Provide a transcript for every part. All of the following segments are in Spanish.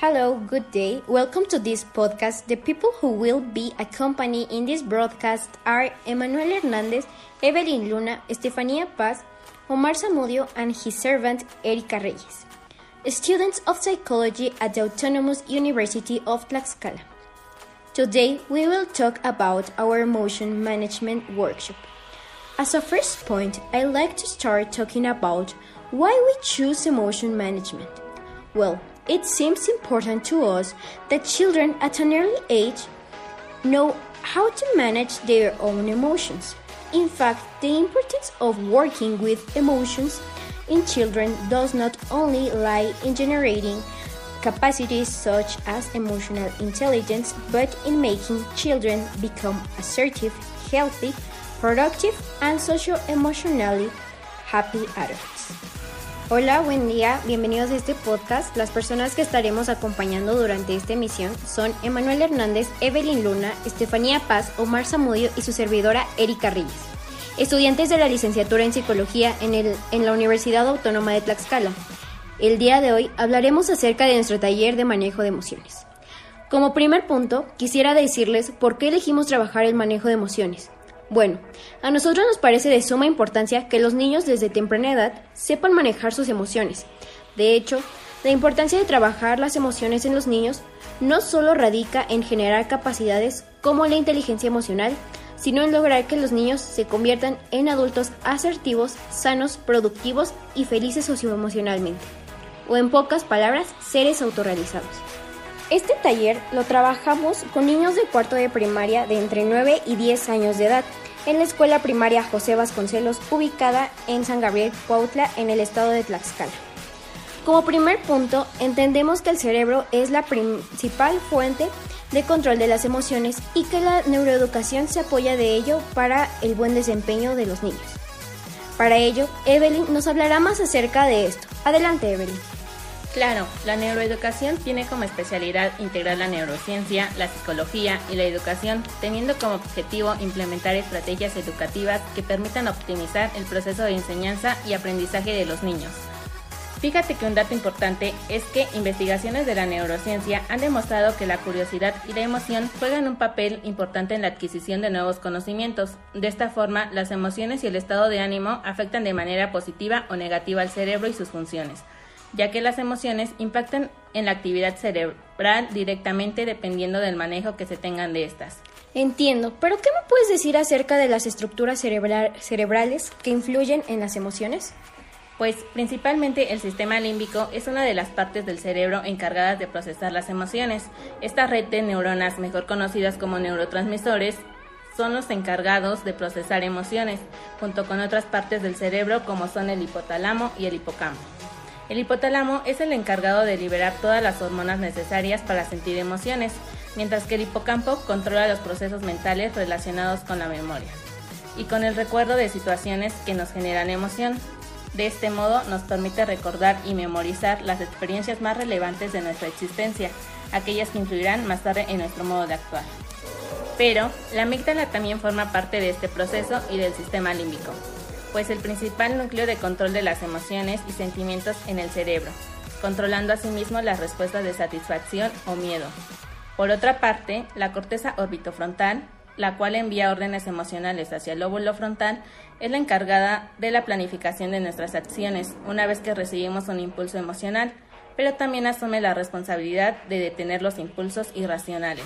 Hello, good day. Welcome to this podcast. The people who will be accompanying in this broadcast are Emmanuel Hernandez, Evelyn Luna, Estefania Paz, Omar Zamudio, and his servant Erika Reyes, students of psychology at the Autonomous University of Tlaxcala. Today, we will talk about our emotion management workshop. As a first point, I'd like to start talking about why we choose emotion management. Well, it seems important to us that children at an early age know how to manage their own emotions. In fact, the importance of working with emotions in children does not only lie in generating capacities such as emotional intelligence, but in making children become assertive, healthy, productive, and socio-emotionally happy adults. Hola, buen día, bienvenidos a este podcast. Las personas que estaremos acompañando durante esta emisión son Emanuel Hernández, Evelyn Luna, Estefanía Paz, Omar Zamudio y su servidora Erika Reyes, estudiantes de la licenciatura en Psicología en, el, en la Universidad Autónoma de Tlaxcala. El día de hoy hablaremos acerca de nuestro taller de manejo de emociones. Como primer punto, quisiera decirles por qué elegimos trabajar el manejo de emociones. Bueno, a nosotros nos parece de suma importancia que los niños desde temprana edad sepan manejar sus emociones. De hecho, la importancia de trabajar las emociones en los niños no solo radica en generar capacidades como la inteligencia emocional, sino en lograr que los niños se conviertan en adultos asertivos, sanos, productivos y felices socioemocionalmente. O en pocas palabras, seres autorrealizados. Este taller lo trabajamos con niños de cuarto de primaria de entre 9 y 10 años de edad en la escuela primaria José Vasconcelos, ubicada en San Gabriel, Cuautla, en el estado de Tlaxcala. Como primer punto, entendemos que el cerebro es la principal fuente de control de las emociones y que la neuroeducación se apoya de ello para el buen desempeño de los niños. Para ello, Evelyn nos hablará más acerca de esto. Adelante, Evelyn. Claro, la neuroeducación tiene como especialidad integrar la neurociencia, la psicología y la educación, teniendo como objetivo implementar estrategias educativas que permitan optimizar el proceso de enseñanza y aprendizaje de los niños. Fíjate que un dato importante es que investigaciones de la neurociencia han demostrado que la curiosidad y la emoción juegan un papel importante en la adquisición de nuevos conocimientos. De esta forma, las emociones y el estado de ánimo afectan de manera positiva o negativa al cerebro y sus funciones ya que las emociones impactan en la actividad cerebral directamente dependiendo del manejo que se tengan de estas. Entiendo, pero ¿qué me puedes decir acerca de las estructuras cerebrales que influyen en las emociones? Pues principalmente el sistema límbico es una de las partes del cerebro encargadas de procesar las emociones. Esta red de neuronas, mejor conocidas como neurotransmisores, son los encargados de procesar emociones, junto con otras partes del cerebro como son el hipotálamo y el hipocampo. El hipotálamo es el encargado de liberar todas las hormonas necesarias para sentir emociones, mientras que el hipocampo controla los procesos mentales relacionados con la memoria y con el recuerdo de situaciones que nos generan emoción. De este modo nos permite recordar y memorizar las experiencias más relevantes de nuestra existencia, aquellas que influirán más tarde en nuestro modo de actuar. Pero la amígdala también forma parte de este proceso y del sistema límbico pues el principal núcleo de control de las emociones y sentimientos en el cerebro, controlando asimismo las respuestas de satisfacción o miedo. Por otra parte, la corteza orbitofrontal, la cual envía órdenes emocionales hacia el lóbulo frontal, es la encargada de la planificación de nuestras acciones una vez que recibimos un impulso emocional, pero también asume la responsabilidad de detener los impulsos irracionales.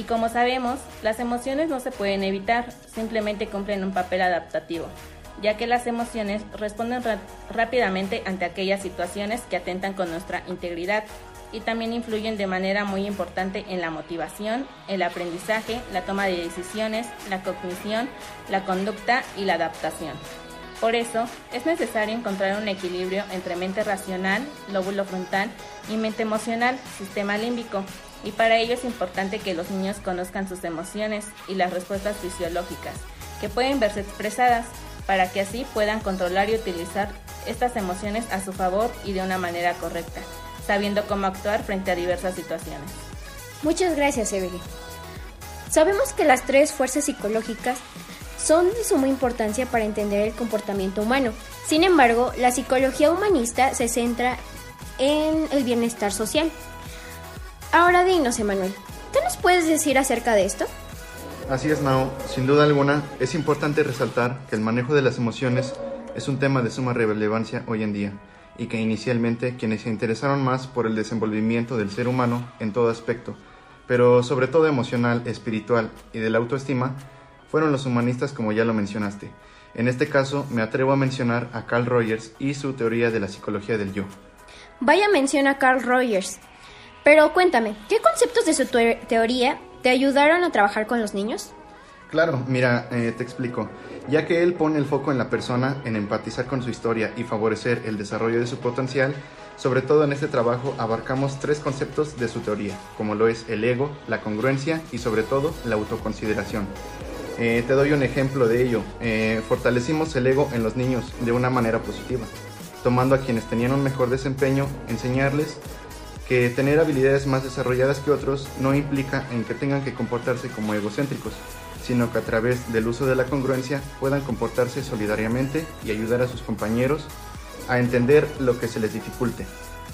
Y como sabemos, las emociones no se pueden evitar, simplemente cumplen un papel adaptativo, ya que las emociones responden rápidamente ante aquellas situaciones que atentan con nuestra integridad y también influyen de manera muy importante en la motivación, el aprendizaje, la toma de decisiones, la cognición, la conducta y la adaptación. Por eso, es necesario encontrar un equilibrio entre mente racional, lóbulo frontal, y mente emocional, sistema límbico, y para ello es importante que los niños conozcan sus emociones y las respuestas fisiológicas, que pueden verse expresadas, para que así puedan controlar y utilizar estas emociones a su favor y de una manera correcta, sabiendo cómo actuar frente a diversas situaciones. Muchas gracias, Evelyn. Sabemos que las tres fuerzas psicológicas son de suma importancia para entender el comportamiento humano. Sin embargo, la psicología humanista se centra en el bienestar social. Ahora dinos, Emanuel, ¿qué nos puedes decir acerca de esto? Así es, Nao. Sin duda alguna, es importante resaltar que el manejo de las emociones es un tema de suma relevancia hoy en día y que inicialmente quienes se interesaron más por el desenvolvimiento del ser humano en todo aspecto, pero sobre todo emocional, espiritual y de la autoestima, fueron los humanistas como ya lo mencionaste. En este caso me atrevo a mencionar a Carl Rogers y su teoría de la psicología del yo. Vaya mención a Carl Rogers. Pero cuéntame, ¿qué conceptos de su teoría te ayudaron a trabajar con los niños? Claro, mira, eh, te explico. Ya que él pone el foco en la persona, en empatizar con su historia y favorecer el desarrollo de su potencial, sobre todo en este trabajo abarcamos tres conceptos de su teoría, como lo es el ego, la congruencia y sobre todo la autoconsideración. Eh, te doy un ejemplo de ello. Eh, fortalecimos el ego en los niños de una manera positiva, tomando a quienes tenían un mejor desempeño, enseñarles que tener habilidades más desarrolladas que otros no implica en que tengan que comportarse como egocéntricos, sino que a través del uso de la congruencia puedan comportarse solidariamente y ayudar a sus compañeros a entender lo que se les dificulte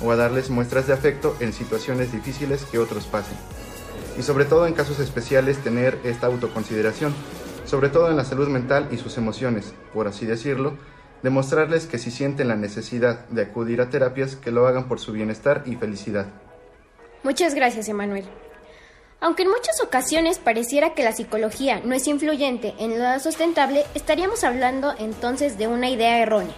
o a darles muestras de afecto en situaciones difíciles que otros pasen. Y sobre todo en casos especiales tener esta autoconsideración, sobre todo en la salud mental y sus emociones, por así decirlo, demostrarles que si sienten la necesidad de acudir a terapias, que lo hagan por su bienestar y felicidad. Muchas gracias, Emanuel. Aunque en muchas ocasiones pareciera que la psicología no es influyente en lo sustentable, estaríamos hablando entonces de una idea errónea,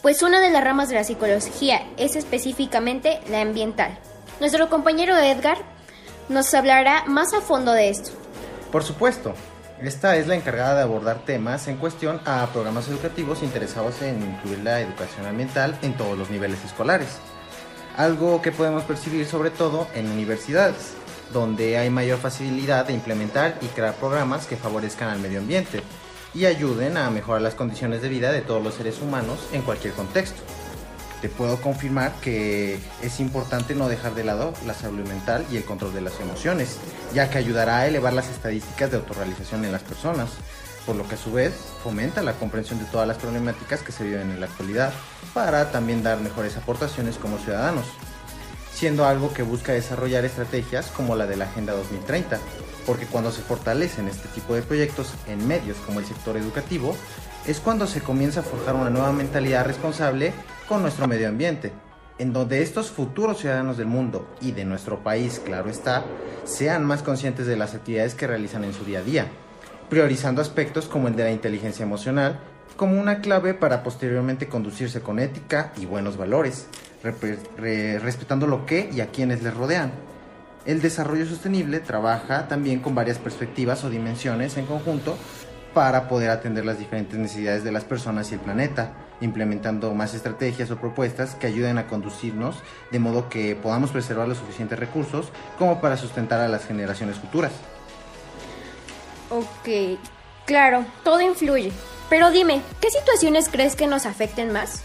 pues una de las ramas de la psicología es específicamente la ambiental. Nuestro compañero Edgar nos hablará más a fondo de esto. Por supuesto, esta es la encargada de abordar temas en cuestión a programas educativos interesados en incluir la educación ambiental en todos los niveles escolares. Algo que podemos percibir sobre todo en universidades, donde hay mayor facilidad de implementar y crear programas que favorezcan al medio ambiente y ayuden a mejorar las condiciones de vida de todos los seres humanos en cualquier contexto te puedo confirmar que es importante no dejar de lado la salud mental y el control de las emociones, ya que ayudará a elevar las estadísticas de autorrealización en las personas, por lo que a su vez fomenta la comprensión de todas las problemáticas que se viven en la actualidad, para también dar mejores aportaciones como ciudadanos, siendo algo que busca desarrollar estrategias como la de la Agenda 2030, porque cuando se fortalecen este tipo de proyectos en medios como el sector educativo, es cuando se comienza a forjar una nueva mentalidad responsable con nuestro medio ambiente, en donde estos futuros ciudadanos del mundo y de nuestro país, claro está, sean más conscientes de las actividades que realizan en su día a día, priorizando aspectos como el de la inteligencia emocional como una clave para posteriormente conducirse con ética y buenos valores, respetando lo que y a quienes les rodean. El desarrollo sostenible trabaja también con varias perspectivas o dimensiones en conjunto para poder atender las diferentes necesidades de las personas y el planeta, implementando más estrategias o propuestas que ayuden a conducirnos de modo que podamos preservar los suficientes recursos como para sustentar a las generaciones futuras. Ok, claro, todo influye. Pero dime, ¿qué situaciones crees que nos afecten más?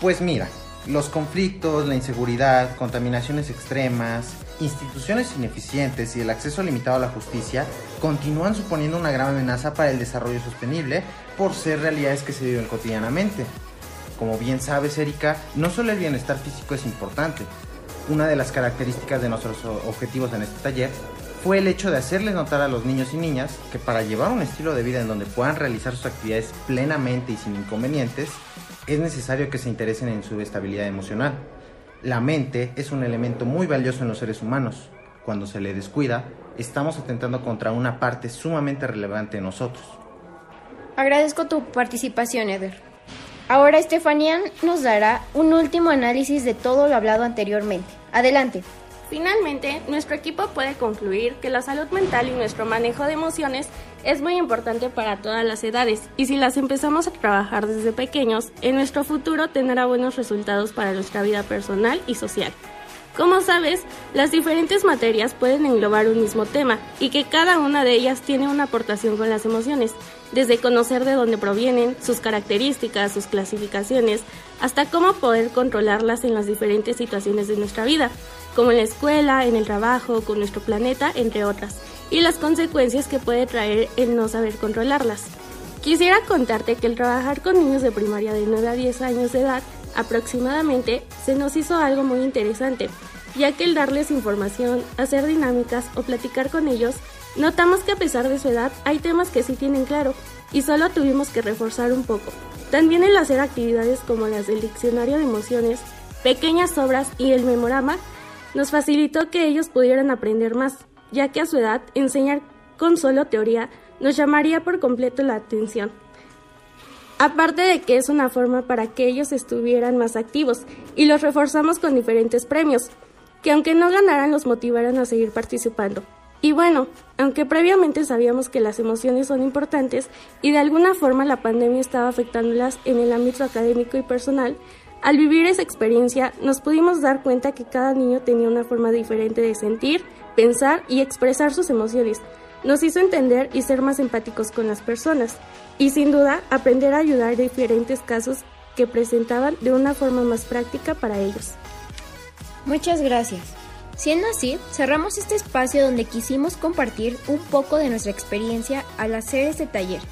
Pues mira, los conflictos, la inseguridad, contaminaciones extremas, instituciones ineficientes y el acceso limitado a la justicia continúan suponiendo una gran amenaza para el desarrollo sostenible por ser realidades que se viven cotidianamente. Como bien sabes, Erika, no solo el bienestar físico es importante. Una de las características de nuestros objetivos en este taller fue el hecho de hacerles notar a los niños y niñas que para llevar un estilo de vida en donde puedan realizar sus actividades plenamente y sin inconvenientes, es necesario que se interesen en su estabilidad emocional. La mente es un elemento muy valioso en los seres humanos. Cuando se le descuida, estamos atentando contra una parte sumamente relevante de nosotros. Agradezco tu participación, Eder. Ahora Estefanía nos dará un último análisis de todo lo hablado anteriormente. Adelante. Finalmente, nuestro equipo puede concluir que la salud mental y nuestro manejo de emociones es muy importante para todas las edades y si las empezamos a trabajar desde pequeños, en nuestro futuro tendrá buenos resultados para nuestra vida personal y social. Como sabes, las diferentes materias pueden englobar un mismo tema y que cada una de ellas tiene una aportación con las emociones, desde conocer de dónde provienen, sus características, sus clasificaciones, hasta cómo poder controlarlas en las diferentes situaciones de nuestra vida, como en la escuela, en el trabajo, con nuestro planeta, entre otras, y las consecuencias que puede traer el no saber controlarlas. Quisiera contarte que el trabajar con niños de primaria de 9 a 10 años de edad aproximadamente se nos hizo algo muy interesante, ya que el darles información, hacer dinámicas o platicar con ellos, notamos que a pesar de su edad hay temas que sí tienen claro y solo tuvimos que reforzar un poco. También el hacer actividades como las del diccionario de emociones, pequeñas obras y el memorama nos facilitó que ellos pudieran aprender más, ya que a su edad enseñar con solo teoría nos llamaría por completo la atención. Aparte de que es una forma para que ellos estuvieran más activos y los reforzamos con diferentes premios, que aunque no ganaran los motivaran a seguir participando. Y bueno, aunque previamente sabíamos que las emociones son importantes y de alguna forma la pandemia estaba afectándolas en el ámbito académico y personal, al vivir esa experiencia nos pudimos dar cuenta que cada niño tenía una forma diferente de sentir, pensar y expresar sus emociones. Nos hizo entender y ser más empáticos con las personas y sin duda aprender a ayudar en diferentes casos que presentaban de una forma más práctica para ellos. Muchas gracias. Siendo así, cerramos este espacio donde quisimos compartir un poco de nuestra experiencia al hacer este taller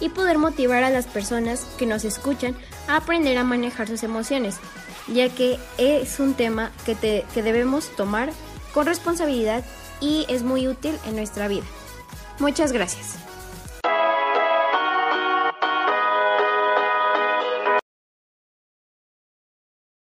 y poder motivar a las personas que nos escuchan a aprender a manejar sus emociones, ya que es un tema que, que debemos tomar con responsabilidad y es muy útil en nuestra vida. Muchas gracias.